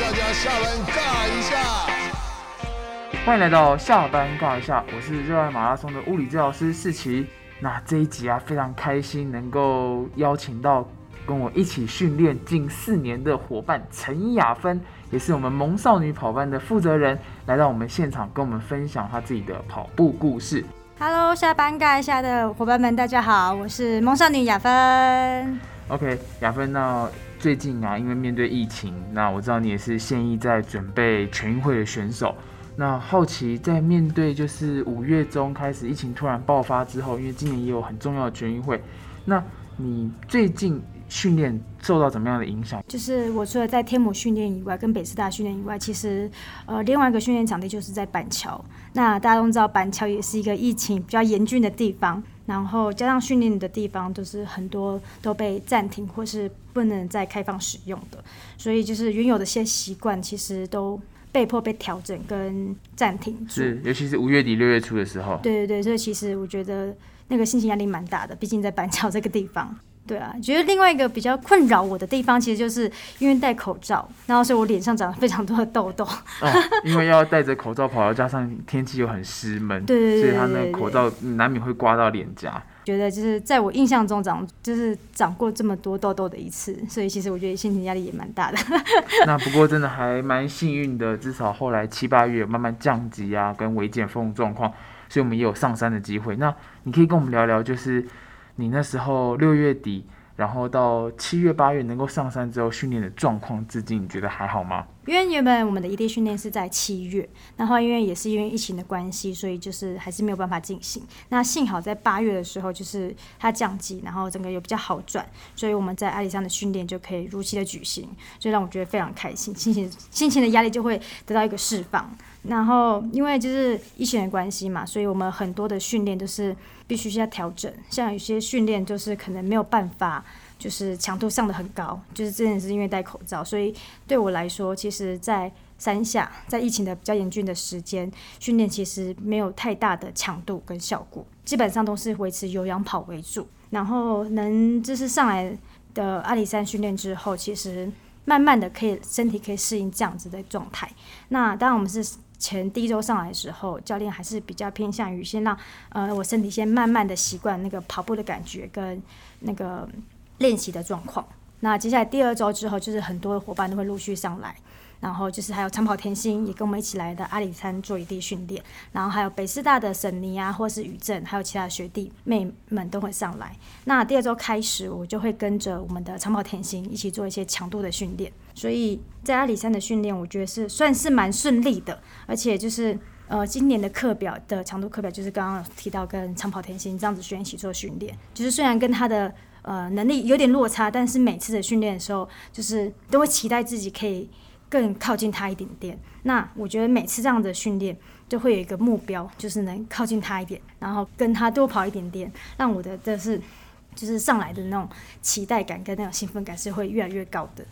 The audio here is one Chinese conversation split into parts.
大家下班尬一下。欢迎来到下班尬一下，我是热爱马拉松的物理治疗师世奇。那这一集啊，非常开心能够邀请到跟我一起训练近四年的伙伴陈雅芬，也是我们萌少女跑班的负责人，来到我们现场跟我们分享她自己的跑步故事。Hello，下班尬一下的伙伴们，大家好，我是萌少女雅芬。OK，雅芬，那最近啊，因为面对疫情，那我知道你也是现役在准备全运会的选手。那好奇在面对就是五月中开始疫情突然爆发之后，因为今年也有很重要的全运会，那你最近训练受到怎么样的影响？就是我除了在天母训练以外，跟北师大训练以外，其实呃另外一个训练场地就是在板桥。那大家都知道板桥也是一个疫情比较严峻的地方，然后加上训练的地方都是很多都被暂停或是不能再开放使用的，所以就是原有的一些习惯其实都被迫被调整跟暂停。是，尤其是五月底六月初的时候。对对对，所以其实我觉得那个心情压力蛮大的，毕竟在板桥这个地方。对啊，觉得另外一个比较困扰我的地方，其实就是因为戴口罩，然后所以我脸上长了非常多的痘痘。哦，因为要戴着口罩跑，加上天气又很湿闷，对对对所以他那个口罩难免会刮到脸颊。觉得就是在我印象中长就是长过这么多痘痘的一次，所以其实我觉得心情压力也蛮大的。那不过真的还蛮幸运的，至少后来七八月慢慢降级啊，跟微减风状况，所以我们也有上山的机会。那你可以跟我们聊聊，就是你那时候六月底，然后到七月八月能够上山之后训练的状况，至今你觉得还好吗？因为原本我们的异地训练是在七月，然后因为也是因为疫情的关系，所以就是还是没有办法进行。那幸好在八月的时候，就是它降级，然后整个有比较好转，所以我们在阿里山的训练就可以如期的举行，所以让我觉得非常开心，心情心情的压力就会得到一个释放。然后因为就是疫情的关系嘛，所以我们很多的训练都是必须要调整，像有些训练就是可能没有办法。就是强度上的很高，就是真的是因为戴口罩，所以对我来说，其实，在山下，在疫情的比较严峻的时间，训练其实没有太大的强度跟效果，基本上都是维持有氧跑为主。然后能就是上来的阿里山训练之后，其实慢慢的可以身体可以适应这样子的状态。那当然我们是。前第一周上来的时候，教练还是比较偏向于先让呃我身体先慢慢的习惯那个跑步的感觉跟那个练习的状况。那接下来第二周之后，就是很多伙伴都会陆续上来，然后就是还有长跑甜心也跟我们一起来的阿里山做一地训练，然后还有北师大的沈妮啊，或是宇正，还有其他学弟妹们都会上来。那第二周开始，我就会跟着我们的长跑甜心一起做一些强度的训练。所以在阿里山的训练，我觉得是算是蛮顺利的，而且就是。呃，今年的课表的强度课表就是刚刚提到跟长跑甜心这样子学一起做训练，就是虽然跟他的呃能力有点落差，但是每次的训练的时候，就是都会期待自己可以更靠近他一点点。那我觉得每次这样的训练就会有一个目标，就是能靠近他一点，然后跟他多跑一点点，让我的这是就是上来的那种期待感跟那种兴奋感是会越来越高的。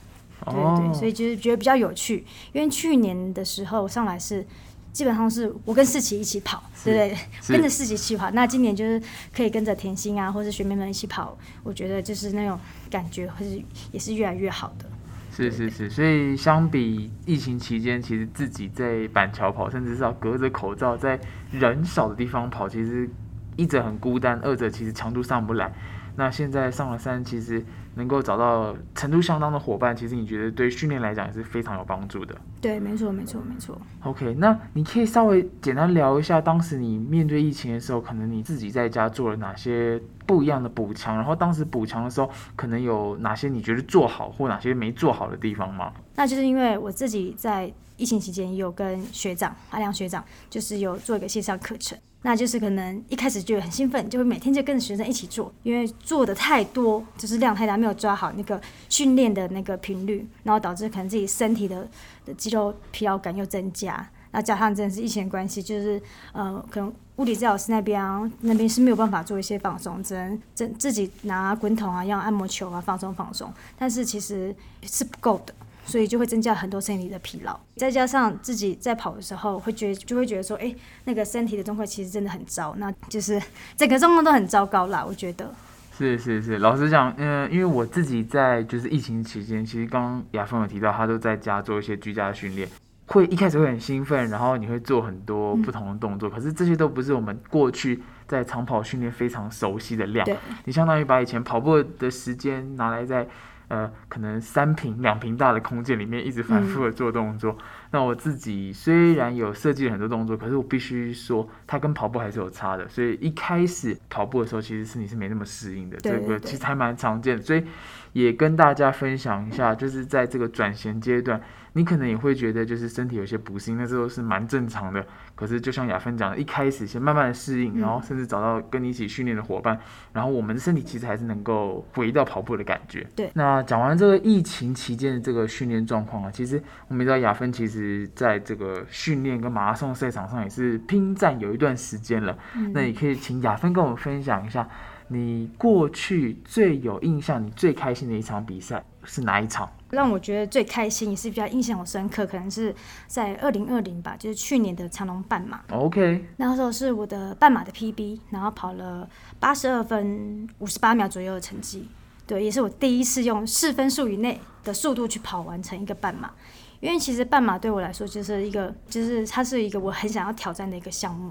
对对对，所以就是觉得比较有趣，因为去年的时候上来是。基本上是我跟世奇一起跑，对不对？跟着世奇一起跑。那今年就是可以跟着甜心啊，或者学妹们一起跑，我觉得就是那种感觉，会是也是越来越好的。是是是，所以相比疫情期间，其实自己在板桥跑，甚至是要隔着口罩在人少的地方跑，其实一者很孤单，二者其实强度上不来。那现在上了山，其实能够找到程度相当的伙伴，其实你觉得对训练来讲也是非常有帮助的。对，没错，没错，没错。OK，那你可以稍微简单聊一下，当时你面对疫情的时候，可能你自己在家做了哪些不一样的补强，然后当时补强的时候，可能有哪些你觉得做好或哪些没做好的地方吗？那就是因为我自己在疫情期间也有跟学长阿亮学长，就是有做一个线上课程。那就是可能一开始就很兴奋，就会每天就跟着学生一起做，因为做的太多，就是量太大，没有抓好那个训练的那个频率，然后导致可能自己身体的的肌肉疲劳感又增加。那加上真的是疫情的关系，就是呃，可能物理治疗师那边啊，那边是没有办法做一些放松，只能自自己拿滚筒啊，用按摩球啊放松放松，但是其实是不够的。所以就会增加很多身体的疲劳，再加上自己在跑的时候会觉就会觉得说，哎、那个身体的状况其实真的很糟，那就是整个状况都很糟糕啦。我觉得，是是是，老实讲，嗯、因为我自己在就是疫情期间，其实刚刚雅峰有提到，他都在家做一些居家训练，会一开始会很兴奋，然后你会做很多不同的动作，可是这些都不是我们过去在长跑训练非常熟悉的量。你相当于把以前跑步的时间拿来在呃可能三平两平大的空间里面一直反复的做动作。那我自己虽然有设计了很多动作，可是我必须说它跟跑步还是有差的。所以一开始跑步的时候，其实是你是没那么适应的，对这个其实还蛮常见的。所以也跟大家分享一下，就是在这个转型阶段，你可能也会觉得就是身体有些不适应，那这都是蛮正常的。可是就像雅芬讲的，一开始先慢慢的适应，嗯然后甚至找到跟你一起训练的伙伴，然后我们的身体其实还是能够回到跑步的感觉。对那讲完这个疫情期间的这个训练状况啊，其实我们知道雅芬其实在这个训练跟马拉松赛场上也是拼战有一段时间了。嗯那也可以请雅芬跟我们分享一下，你过去最有印象、你最开心的一场比赛是哪一场？让我觉得最开心也是比较印象很深刻，可能是在二零二零吧，就是去年的长隆半马。OK，那时候是我的半马的 PB，然后跑了八十二分五十八秒左右的成绩，对，也是我第一次用四分数以内的速度去跑完成一个半马。因为其实半马对我来说就是一个，就是它是一个我很想要挑战的一个项目，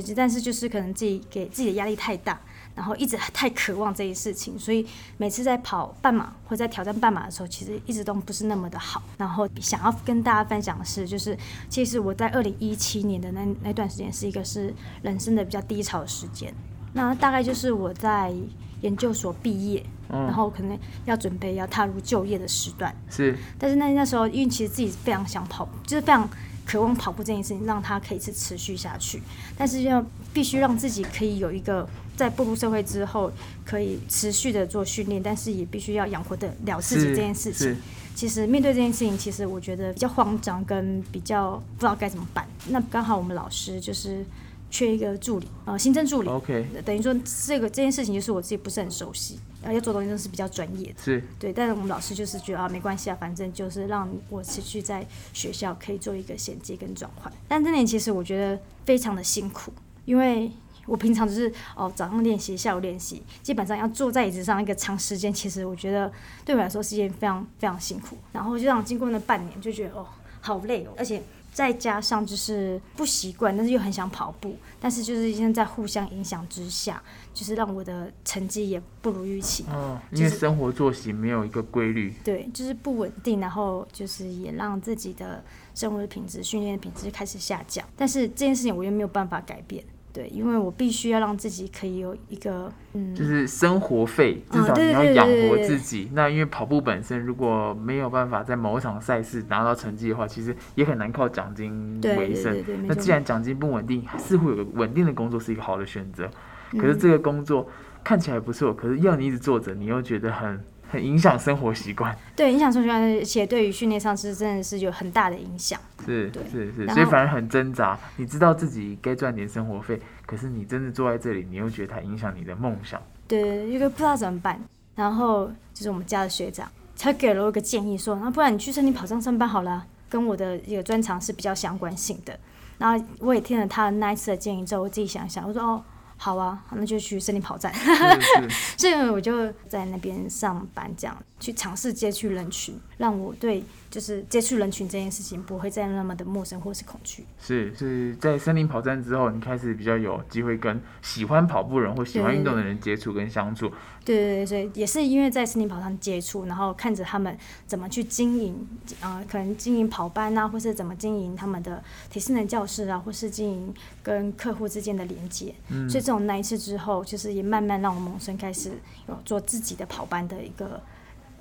对，但是就是可能自己给自己的压力太大，然后一直太渴望这一事情，所以每次在跑半马或在挑战半马的时候，其实一直都不是那么的好。然后想要跟大家分享的是，就是其实我在二零一七年的那那段时间是一个是人生的比较低潮的时间，那大概就是我在研究所毕业，嗯然后可能要准备要踏入就业的时段。是但是那那时候，因为其实自己非常想跑，就是非常渴望跑步这件事情，让它可以是持续下去。但是要必须让自己可以有一个在步入社会之后，可以持续的做训练，但是也必须要养活得了自己这件事情。其实面对这件事情，其实我觉得比较慌张，跟比较不知道该怎么办。那刚好我们老师就是缺一个助理，呃，行政助理。OK，等于说这个这件事情就是我自己不是很熟悉，呃，要做东西都是比较专业的。是对，但是我们老师就是觉得啊，没关系啊，反正就是让我持续在学校可以做一个衔接跟转换。但这年其实我觉得非常的辛苦，因为我平常就是哦早上练习，下午练习，基本上要坐在椅子上一个长时间，其实我觉得对我来说是一件非常非常辛苦。然后就这样经过那半年，就觉得哦好累哦，而且。再加上就是不习惯，但是又很想跑步，但是就是现在在互相影响之下，就是让我的成绩也不如预期。哦，因为生活作息没有一个规律，对，就是不稳定，然后就是也让自己的生活的品质、训练的品质开始下降。但是这件事情我又没有办法改变，对，因为我必须要让自己可以有一个嗯，就是生活费，至少你要养活自己。那因为跑步本身如果没有办法在某一场赛事拿到成绩的话，其实也很难靠奖金为生。对对对，没那既然奖金不稳定，似乎有个稳定的工作是一个好的选择。嗯可是这个工作看起来不错，可是要你一直做着，你又觉得很很影响生活习惯。对影响生活习惯，而且对于训练上是真的是有很大的影响。是对是是，所以反而很挣扎。你知道自己该赚点生活费，可是你真的坐在这里，你又觉得它影响你的梦想。对，一个不知道怎么办。然后就是我们家的学长，他给了我一个建议说，那不然你去森林跑上上班好了，跟我的一个专长是比较相关性的。然后我也听了他那一次的建议之后，我自己想想，我说哦，好啊，那就去森林跑站。所以我就在那边上班，这样去尝试接触人群，让我对就是接触人群这件事情不会再那么的陌生或是恐惧。是是在森林跑站之后，你开始比较有机会跟喜欢跑步人或喜欢运动的人接触跟相处。对对对，所以也是因为在森林跑上接触，然后看着他们怎么去经营，呃，可能经营跑班啊，或是怎么经营他们的体适能教室啊，或是经营跟客户之间的连接。嗯所以这种那一次之后，就是也慢慢让我萌生开始有做自己的跑班的一个，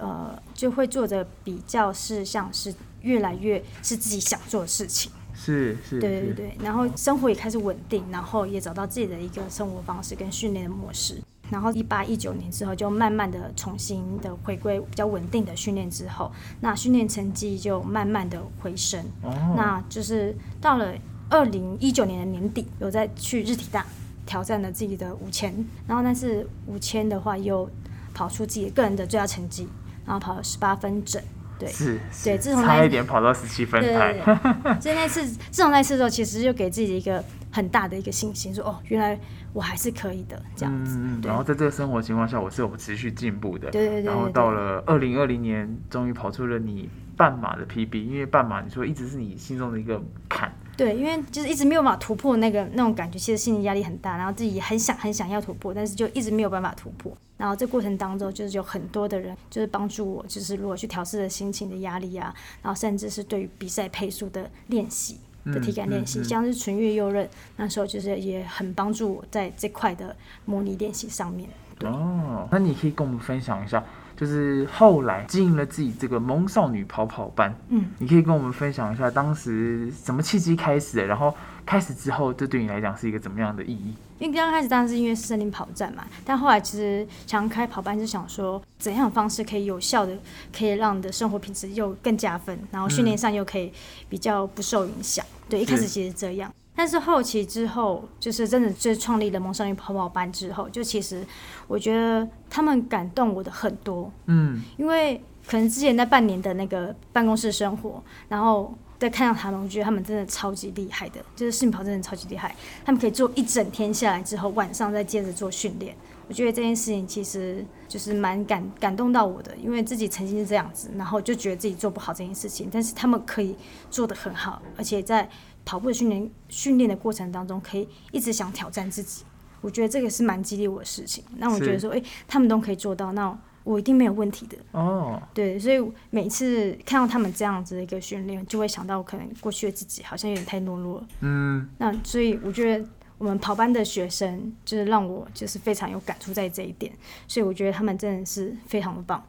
呃，就会做的比较是像是越来越是自己想做的事情。是是是，对对对，然后生活也开始稳定，然后也找到自己的一个生活方式跟训练的模式。然后一八一九年之后，就慢慢的重新的回归比较稳定的训练之后，那训练成绩就慢慢的回升。哦，那就是到了二零一九年的年底，有在去日体大挑战了自己的五千，然后但是五千的话又跑出自己个人的最佳成绩，然后跑了十八分整。对，是是对自从差一点跑到十七分对台对。对，所以那次自从那次之后，其实就给自己一个很大的一个信心，说哦，原来我还是可以的这样子。然后在这个生活情况下，我是有持续进步的。对对对然后到了二零二零年，终于跑出了你半马的 PB，因为半马你说一直是你心中的一个坎。对，因为就是一直没有办法突破那个那种感觉，其实心理压力很大，然后自己也很想很想要突破，但是就一直没有办法突破。然后这过程当中，就是有很多的人就是帮助我，就是如何去调试的心情的压力啊，然后甚至是对于比赛配速的练习的体感练习，嗯嗯嗯像是纯越右任那时候就是也很帮助我在这块的模拟练习上面。对哦，那你可以跟我们分享一下，就是后来经营了自己这个萌少女跑跑班，嗯，你可以跟我们分享一下当时什么契机开始的，然后开始之后，这对你来讲是一个怎么样的意义？因为刚刚开始当然是因为森林跑站嘛，但后来其实想开跑班是想说怎样的方式可以有效的可以让你的生活品质又更加分，然后训练上又可以比较不受影响。对，一开始其实这样，但是后期之后就是真的就是创立了萌少女跑跑班之后，就其实我觉得他们感动我的很多，嗯，因为可能之前那半年的那个办公室生活，然后再看到他们，我觉得他们真的超级厉害的，就是视频跑真的超级厉害，他们可以做一整天下来之后，晚上再接着做训练。我觉得这件事情其实就是蛮感感动到我的，因为自己曾经是这样子，然后就觉得自己做不好这件事情，但是他们可以做得很好，而且在跑步的训练训练的过程当中，可以一直想挑战自己。我觉得这个是蛮激励我的事情。那我觉得说，诶，他们都可以做到，那我一定没有问题的。哦，对，所以每次看到他们这样子的一个训练，就会想到可能过去的自己好像有点太懦弱了。嗯，那所以我觉得我们跑班的学生，就是让我就是非常有感触在这一点，所以我觉得他们真的是非常的棒。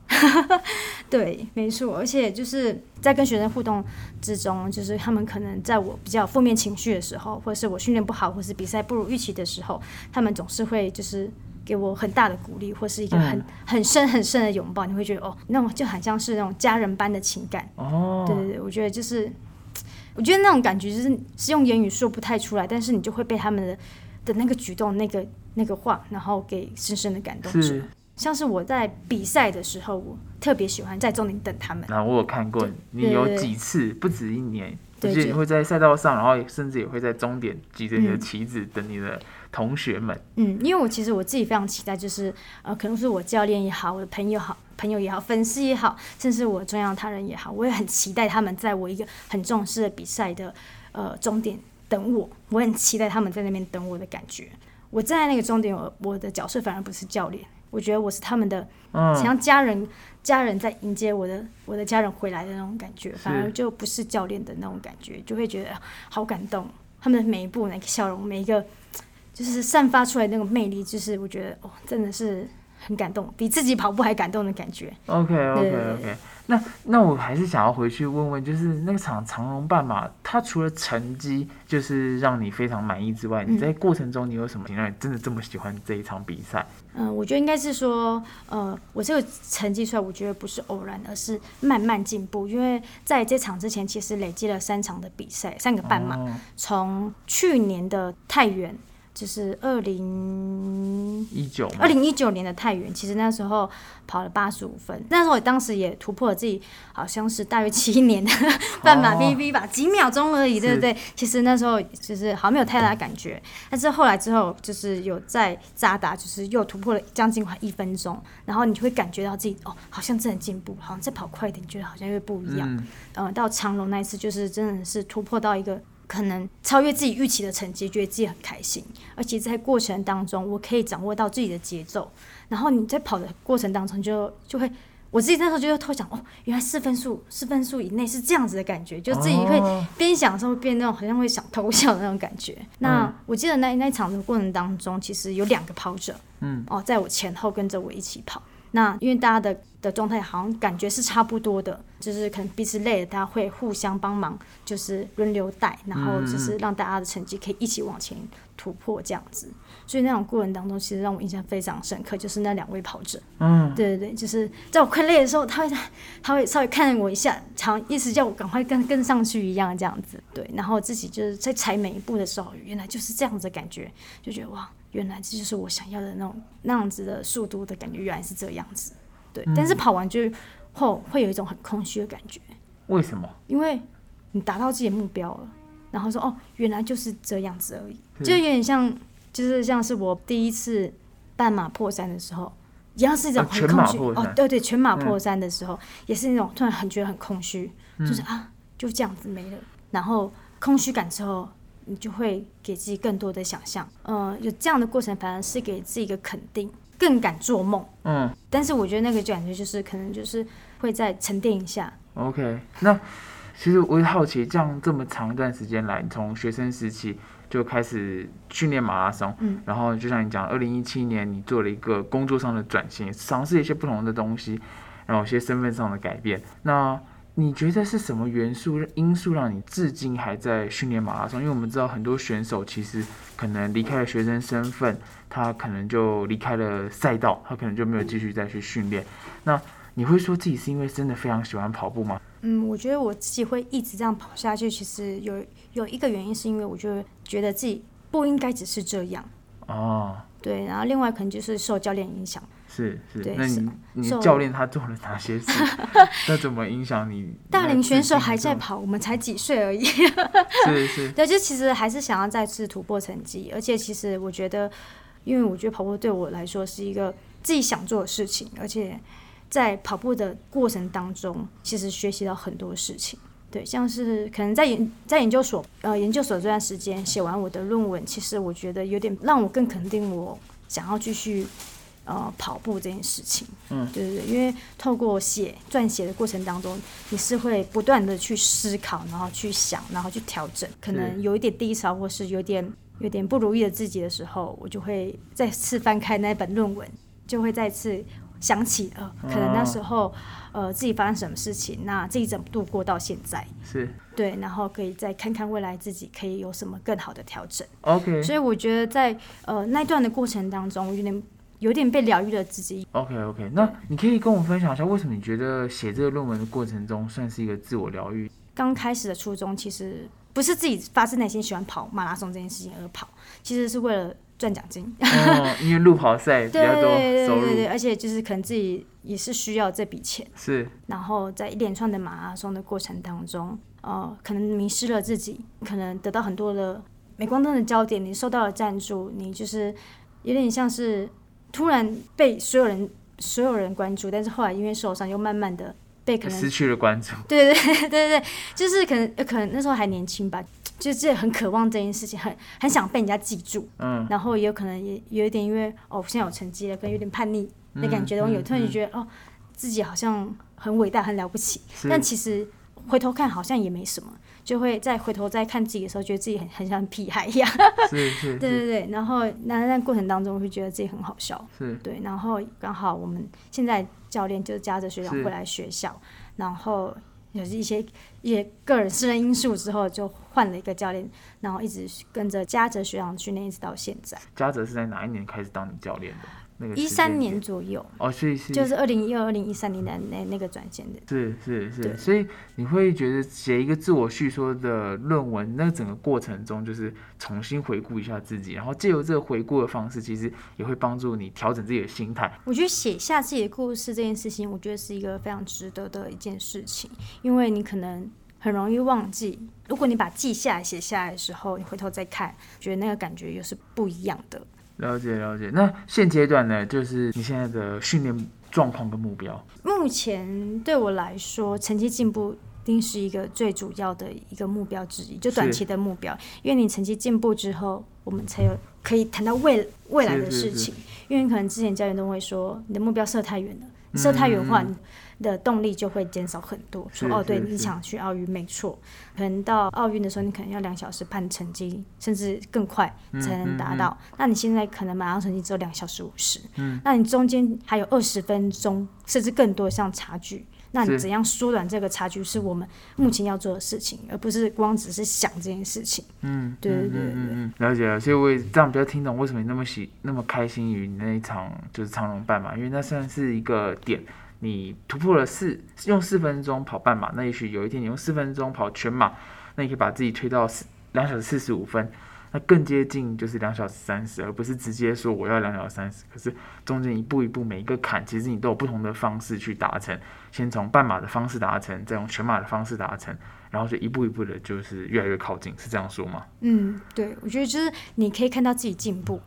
对，没错，而且就是在跟学生互动之中，就是他们可能在我比较负面情绪的时候，或者是我训练不好，或是比赛不如预期的时候，他们总是会就是。给我很大的鼓励，或是一个很、嗯很深很深的拥抱，你会觉得哦，那种就很像是那种家人般的情感。哦，对对对，我觉得就是，我觉得那种感觉就是是用言语说不太出来，但是你就会被他们的的那个举动、那个那个话，然后给深深的感动住。是。像是我在比赛的时候，我特别喜欢在终点等他们。那我有看过，你有几次不止一年，对就是你会在赛道上，然后甚至也会在终点举着你的嗯旗子等你的同学们。嗯，因为我其实我自己非常期待，就是呃，可能是我教练也好，我的朋友好，朋友也好，粉丝也好，甚至我重要他人也好，我也很期待他们在我一个很重视的比赛的呃终点等我，我很期待他们在那边等我的感觉。我站在那个终点，我我的角色反而不是教练，我觉得我是他们的嗯，像家人，家人在迎接我的我的家人回来的那种感觉，反而就不是教练的那种感觉，就会觉得啊好感动。他们的每一步、每个笑容、每一个就是散发出来的那个魅力，就是我觉得哦，真的是很感动，比自己跑步还感动的感觉。OK OK OK，那那我还是想要回去问问，就是那场长荣半马，它除了成绩就是让你非常满意之外，你嗯在过程中你有什么让你真的这么喜欢这一场比赛？嗯，我觉得应该是说，呃，我这个成绩出来，我觉得不是偶然，而是慢慢进步。因为在这场之前，其实累积了三场的比赛，三个半马，哦从去年的太原，就是二零一九吗二零一九年的太原，其实那时候跑了八十五分，那时候我当时也突破了自己，好像是大约七年的半马哦 PB 吧，几秒钟而已，对不对？其实那时候就是好像没有太大的感觉，但是后来之后就是有在扎达，就是又突破了将近快一分钟，然后你就会感觉到自己哦，好像真的进步，好像再跑快一点，觉得好像又不一样。嗯，呃，到长隆那一次，就是真的是突破到一个可能超越自己预期的成绩，觉得自己很开心。而且在过程当中，我可以掌握到自己的节奏。然后你在跑的过程当中就，就会我自己那时候就会偷想，哦，原来四分数四分数以内是这样子的感觉，就自己会哦边想的时候变那种好像会想偷笑的那种感觉。那嗯我记得那那一场的过程当中，其实有两个跑者，嗯，哦，在我前后跟着我一起跑。那因为大家的的状态好像感觉是差不多的，就是可能彼此累了，大家会互相帮忙，就是轮流带，然后就是让大家的成绩可以一起往前突破这样子。所以那种过程当中，其实让我印象非常深刻，就是那两位跑者。嗯，对对对，就是在我快累的时候，他会他会稍微看我一下，好像意思叫我赶快跟跟上去一样这样子。对，然后自己就是在踩每一步的时候，原来就是这样子的感觉，就觉得哇，原来这就是我想要的那种那样子的速度的感觉，原来是这样子。对，但是跑完就后会有一种很空虚的感觉，为什么？因为你达到自己的目标了，然后说哦，原来就是这样子而已，就有点像，就是像是我第一次半马破山的时候。一样是一种很空虚哦，对对，全马嗯破山的时候，也是那种突然很觉得很空虚，就是啊，就这样子没了。然后空虚感之后，你就会给自己更多的想象。呃，有这样的过程，反而是给自己一个肯定，更敢做梦。嗯但是我觉得那个感觉就是，可能就是会再沉淀一下。，OK。那其实我也好奇，这样这么长一段时间来，你从学生时期就开始训练马拉松，嗯，然后就像你讲，二零一七年你做了一个工作上的转型，尝试一些不同的东西，然后有些身份上的改变。那你觉得是什么元素因素让你至今还在训练马拉松？因为我们知道很多选手其实可能离开了学生身份，他可能就离开了赛道，他可能就没有继续再去训练。那你会说自己是因为真的非常喜欢跑步吗？嗯，我觉得我自己会一直这样跑下去，其实有有一个原因是因为我就觉得自己不应该只是这样。哦，对，然后另外可能就是受教练影响。是是，是那你你教练他做了哪些事？那怎么影响你？大龄选手还在在跑，我们才几岁而已。是是 对，就其实还是想要再次突破成绩，而且其实我觉得，因为我觉得跑步对我来说是一个自己想做的事情，而且在跑步的过程当中，其实学习到很多事情。对，像是可能在研在研究所呃研究所这段时间写完我的论文，其实我觉得有点让我更肯定我想要继续呃跑步这件事情。嗯，对对对，因为透过写撰写的过程当中，你是会不断的去思考，然后去想，然后去调整。可能有一点低潮，或是有点有点不如意的自己的时候，我就会再次翻开那本论文，就会再次想起呃，可能那时候呃自己发生什么事情，那自己怎么度过到现在。是对，然后可以再看看未来自己可以有什么更好的调整。OK 所以我觉得在呃那段的过程当中，我有点有点被疗愈了自己。OK OK。那你可以跟我分享一下，为什么你觉得写这个论文的过程中算是一个自我疗愈？刚开始的初衷其实不是自己发自内心喜欢跑马拉松这件事情而跑，其实是为了赚奖金。哦，因为路跑赛比对较多对收对对，入，而且就是可能自己也是需要这笔钱，是然后在一连串的马拉松的过程当中，呃，可能迷失了自己，可能得到很多的镁光灯的焦点，你受到了赞助，你就是有点像是突然被所有人所有人关注，但是后来因为受伤，又慢慢的被可能失去了关注。对对对对对，就是可能呃可能那时候还年轻吧，就是很渴望这件事情，很很想被人家记住，嗯，然后也有可能也有一点因为哦我现在有成绩了，可能有点叛逆的感觉，嗯然后有嗯突然就觉得、哦自己好像很伟大很了不起，但其实回头看好像也没什么，就会再回头再看自己的时候，觉得自己很很像屁孩一样，是是对是。对对，然后那那过程当中会觉得自己很好笑，是。对，然后刚好我们现在教练就是夹着学长是。回来学校，然后有一些一些个人私人因素之后，就换了一个教练，然后一直跟着嘉泽学长训练，一直到现在。嘉泽是在哪一年开始当你教练的？那个一三年左右，哦，所以是就是二零一二、二零一三年的那那个转线的。是是是，所以你会觉得写一个自我叙说的论文，那整个过程中就是重新回顾一下自己，然后借由这个回顾的方式，其实也会帮助你调整自己的心态。我觉得写下自己的故事这件事情，我觉得是一个非常值得的一件事情，因为你可能很容易忘记。如果你把记下来、写下来的时候，你回头再看，觉得那个感觉又是不一样的。了解了解。那现阶段呢，就是你现在的训练状况跟目标。目前对我来说，成绩进步一定是一个最主要的一个目标之一，就短期的目标。因为你成绩进步之后，我们才有可以谈到未未来的是是是事情。因为可能之前教练都会说，你的目标设太远了，你设太远的话，的动力就会减少很多。说哦，对你想去奥运没错，可能到奥运的时候，你可能要两小时半成绩，甚至更快才能达到。那你现在可能马上成绩只有两小时五十，嗯那你中间还有二十分钟，甚至更多像差距。那你怎样缩短这个差距，是我们目前要做的事情，而不是光只是想这件事情。嗯，对对对嗯对嗯嗯，了解了。所以我也这样比较听懂为什么你那么喜那么开心于你那一场就是长荣半马，因为那算是一个点。你突破了四用四分钟跑半马，那也许有一天你用四分钟跑全马，那你可以把自己推到四两小时四十五分。那更接近就是两小时三十，而不是直接说我要两小时三十。可是中间一步一步每一个坎，其实你都有不同的方式去达成。先从半马的方式达成，再用全马的方式达成，然后就一步一步的，就是越来越靠近，是这样说吗？嗯，对，我觉得就是你可以看到自己进步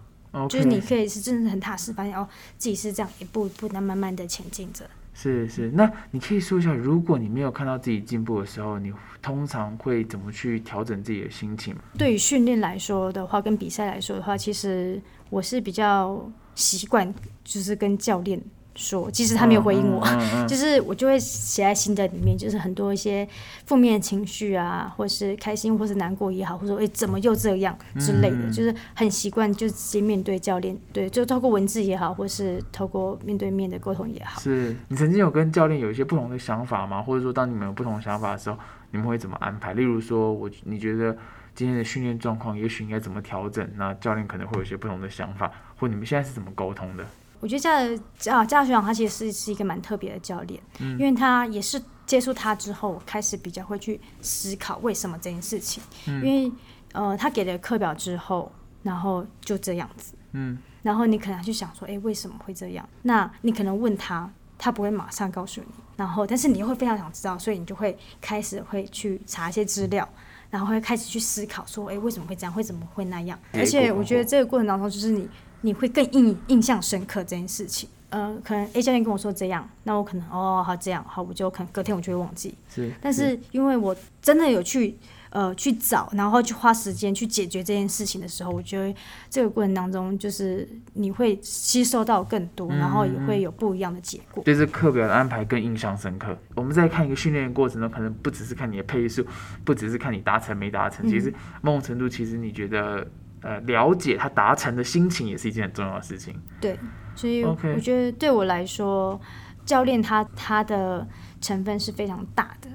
就是你可以是真的很踏实，发现哦自己是这样一步一步的慢慢的前进着。是是，那你可以说一下，如果你没有看到自己进步的时候，你通常会怎么去调整自己的心情？对于训练来说的话，跟比赛来说的话，其实我是比较习惯，就是跟教练说，即使他没有回应我，嗯嗯嗯 就是我就会写在心的里面，就是很多一些负面情绪啊，或是开心或是难过也好，或者说诶怎么又这样之类的，嗯就是很习惯就直接面对教练，对，就透过文字也好，或是透过面对面的沟通也好。是你曾经有跟教练有一些不同的想法吗？或者说，当你们有不同的想法的时候，你们会怎么安排？例如说，我你觉得今天的训练状况，也许应该怎么调整？那教练可能会有一些不同的想法，或你们现在是怎么沟通的？我觉得驾的驾驾学长他其实是是一个蛮特别的教练，因为他也是接触他之后，开始比较会去思考为什么这件事情，因为呃他给了课表之后，然后就这样子，嗯，然后你可能去想说，哎，为什么会这样？那你可能问他，他不会马上告诉你，然后但是你又会非常想知道，所以你就会开始会去查一些资料。然后会开始去思考说，哎，为什么会这样？会怎么会那样？而且我觉得这个过程当中，就是你你会更印印象深刻这件事情。呃，可能 A 教练跟我说这样，那我可能哦好这样好，我就可能隔天我就会忘记。是，但是因为我真的有去呃去找，然后去花时间去解决这件事情的时候，我觉得这个过程当中就是你会吸收到更多，然后也会有不一样的结果。对这课表的安排更印象深刻。我们在看一个训练的过程中，可能不只是看你的配速，不只是看你达成没达成，其实某种程度，其实你觉得呃了解他达成的心情，也是一件很重要的事情。对，所以我觉得对我来说，教练他他的成分是非常大的。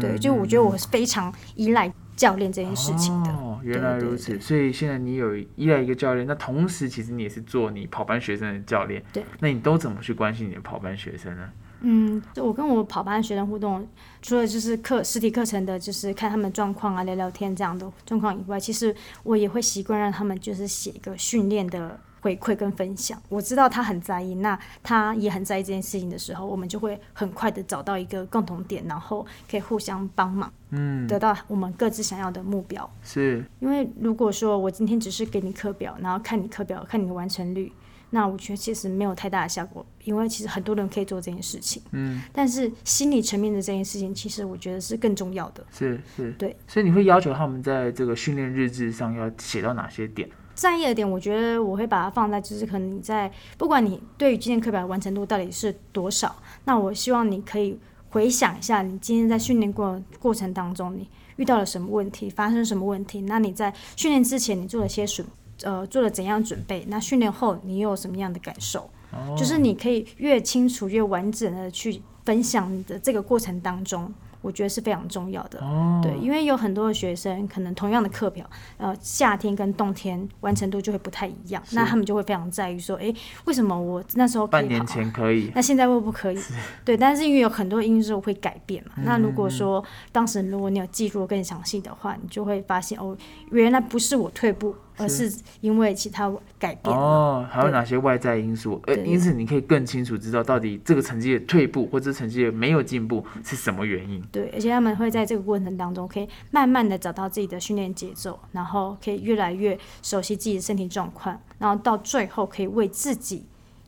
对，就我觉得我是非常依赖教练这件事情的。哦，原来如此。所以现在你有依赖一个教练，那同时其实你也是做你跑班学生的教练。对。那你都怎么去关心你的跑班学生呢？嗯，就我跟我跑班学生互动，除了就是课实体课程的，就是看他们状况啊、聊聊天这样的状况以外，其实我也会习惯让他们就是写一个训练的回馈跟分享。我知道他很在意，那他也很在意这件事情的时候，我们就会很快的找到一个共同点，然后可以互相帮忙，嗯，得到我们各自想要的目标。是因为如果说我今天只是给你课表，然后看你课表，看你的完成率，那我觉得其实没有太大的效果，因为其实很多人可以做这件事情，嗯，但是心理层面的这件事情，其实我觉得是更重要的。是是，对。所以你会要求他们在这个训练日志上要写到哪些点？在意的点，我觉得我会把它放在，就是可能你在不管你对于今天课表的完成度到底是多少，那我希望你可以回想一下，你今天在训练过过程当中，你遇到了什么问题，发生什么问题？那你在训练之前，你做了些准呃做了怎样准备？那训练后你有什么样的感受？就是你可以越清楚、越完整的去分享你的这个过程当中，我觉得是非常重要的。哦，对，因为有很多的学生可能同样的课表，呃，夏天跟冬天完成度就会不太一样，那他们就会非常在意说，诶，为什么我那时候半年跑前可以，那现在会不可以？对，但是因为有很多因素会改变嘛。那如嗯果说当时如果你有记录更详细的话，你就会发现哦，原来不是我退步，而是因为其他改变。哦，还有哪些外在因素？呃，因此你可以更清楚知道到底这个成绩的退步或者成绩的没有进步是什么原因。对，而且他们会在这个过程当中，可以慢慢的找到自己的训练节奏，然后可以越来越熟悉自己的身体状况，然后到最后可以为自己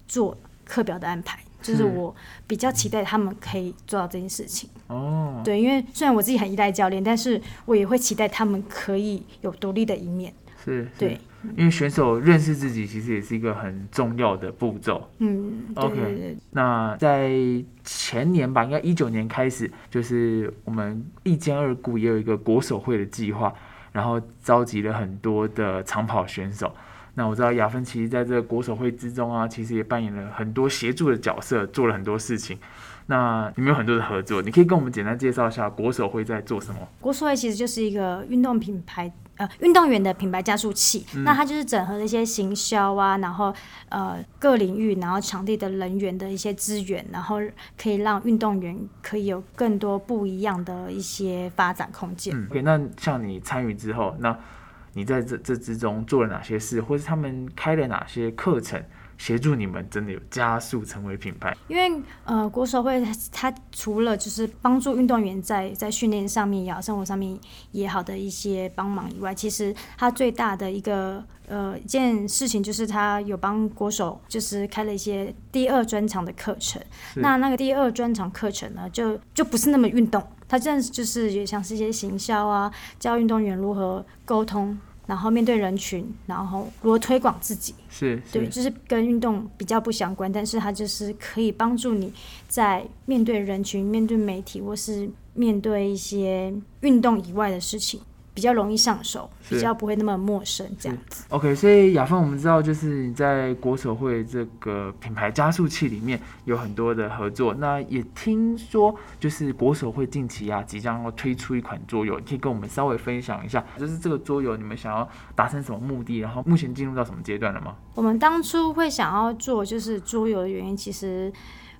做课表的安排。就是是我比较期待他们可以做到这件事情。哦，对，因为虽然我自己很依赖教练，但是我也会期待他们可以有独立的一面。是，是对，因为选手认识自己其实也是一个很重要的步骤。嗯，OK 对对，那在前年吧，应该一九年开始，就是我们一兼二顾也有一个国手会的计划，然后召集了很多的长跑选手。那我知道雅芬其实在这个国手会之中啊，其实也扮演了很多协助的角色，做了很多事情。那你们有很多的合作，你可以跟我们简单介绍一下国手会在做什么？国手会其实就是一个运动品牌，呃，运动员的品牌加速器。那它就是整合了一些行销啊，然后呃各领域，然后场地的人员的一些资源，然后可以让运动员可以有更多不一样的一些发展空间。嗯，OK，那像你参与之后，那你在这这之中做了哪些事，或是他们开了哪些课程，协助你们真的有加速成为品牌。因为呃，国手会它除了就是帮助运动员在在训练上面也好，生活上面也好的一些帮忙以外，其实它最大的一个呃一件事情就是它有帮国手就是开了一些第二专场的课程。那那个第二专场课程呢，就就不是那么运动，它这样就是也像是一些行销啊，教运动员如何沟通。然后面对人群，然后如何推广自己，是对，就是跟运动比较不相关，但是它就是可以帮助你在面对人群、面对媒体，或是面对一些运动以外的事情。比较容易上手，比较不会那么陌生，这样子。OK，所以雅芳，我们知道就是你在国手会这个品牌加速器里面有很多的合作。那也听说就是国手会近期啊即将要推出一款桌游，可以跟我们稍微分享一下，就是这个桌游你们想要达成什么目的，然后目前进入到什么阶段了吗？我们当初会想要做就是桌游的原因，其实。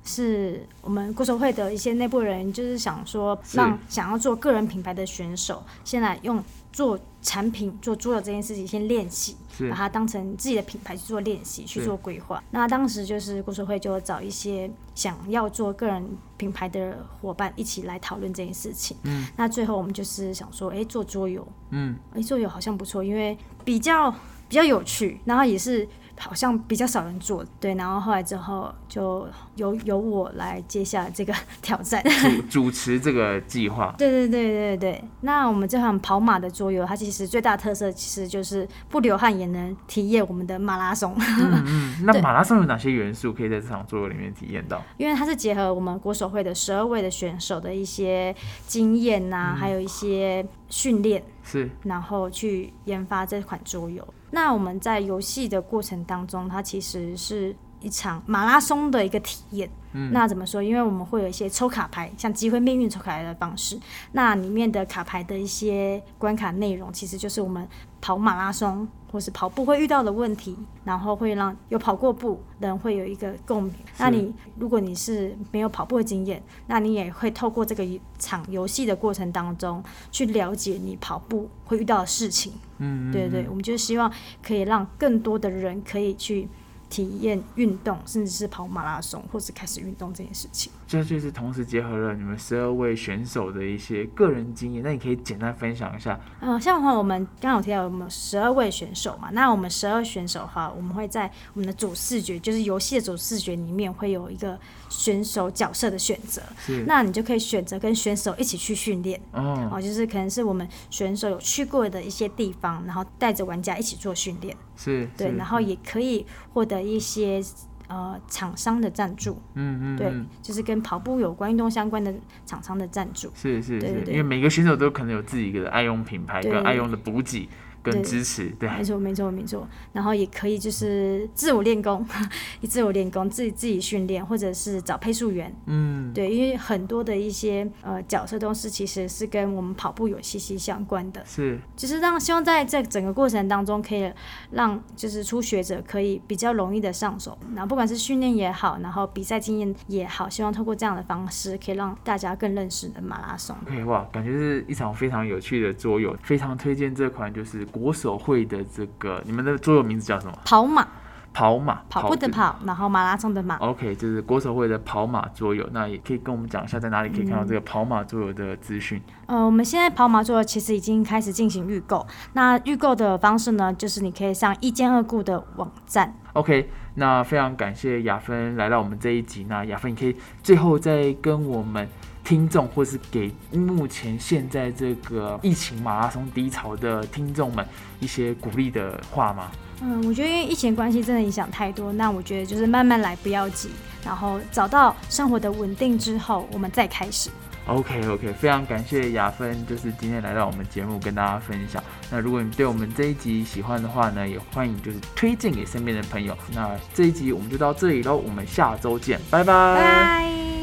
是我们国手会的一些内部人，就是想说，让想要做个人品牌的选手，先来用做产品、做桌游这件事情先练习，把它当成自己的品牌去做练习、去做规划。那当时就是国手会就找一些想要做个人品牌的伙伴一起来讨论这件事情。嗯，那最后我们就是想说，哎，做桌游，嗯，哎，桌游好像不错，因为比较比较有趣，然后也是。好像比较少人做，对，然后后来之后就由由我来接下这个 挑战，主主持这个计划。对对对对对。那我们这款跑马的桌游，它其实最大特色其实就是不流汗也能体验我们的马拉松。嗯嗯。那马拉松有哪些元素可以在这场桌游里面体验到？因为它是结合我们国手会的十二位的选手的一些经验呐，还有一些训练，是，然后去研发这款桌游。那我们在游戏的过程当中，它其实是一场马拉松的一个体验。嗯，那怎么说？因为我们会有一些抽卡牌，像机会命运抽卡牌的方式。那里面的卡牌的一些关卡内容，其实就是我们跑马拉松或是跑步会遇到的问题，然后会让有跑过步人会有一个共鸣。那你如果你是没有跑步的经验，那你也会透过这个场游戏的过程当中，去了解你跑步会遇到的事情。嗯，对对对，我们就是希望可以让更多的人可以去。体验运动，甚至是跑马拉松，或者开始运动这件事情。这就是同时结合了你们十二位选手的一些个人经验，那你可以简单分享一下。嗯，像的话，我们刚刚有提到我们十二位选手嘛，那我们十二选手的话，我们会在我们的主视觉，就是游戏的主视觉里面会有一个选手角色的选择。是。那你就可以选择跟选手一起去训练。哦。哦，就是可能是我们选手有去过的一些地方，然后带着玩家一起做训练。是。对，然后也可以获得一些。呃，厂商的赞助，嗯嗯，对，就是跟跑步有关、运动相关的厂商的赞助，是是是，因为每个选手都可能有自己的爱用品牌跟爱用的补给。跟支持，对，没错，没错，没错。然后也可以就是自我练功，你自我练功，自己自己训练，或者是找配速员。嗯，对，因为很多的一些呃角色都是其实是跟我们跑步有息息相关的。是，就是让希望在这整个过程当中，可以让就是初学者可以比较容易的上手。那不管是训练也好，然后比赛经验也好，希望通过这样的方式，可以让大家更认识的马拉松。OK，哇，感觉是一场非常有趣的桌游，非常推荐这款就是。国手会的这个，你们的桌游名字叫什么？跑马，跑马，跑步的跑，然后马拉松的马。OK，就是国手会的跑马桌游。那也可以跟我们讲一下，在哪里可以看到这个跑马桌游的资讯？呃，我们现在跑马桌游其实已经开始进行预购。那预购的方式呢，就是你可以上一兼二顾的网站。OK，那非常感谢雅芬来到我们这一集。那雅芬，你可以最后再跟我们。听众，或是给目前现在这个疫情马拉松低潮的听众们一些鼓励的话吗？嗯，我觉得因为疫情关系真的影响太多，那我觉得就是慢慢来，不要急，然后找到生活的稳定之后，我们再开始。OK OK，非常感谢雅芬，就是今天来到我们节目跟大家分享。那如果你对我们这一集喜欢的话呢，也欢迎就是推荐给身边的朋友。那这一集我们就到这里喽，我们下周见，拜拜。拜。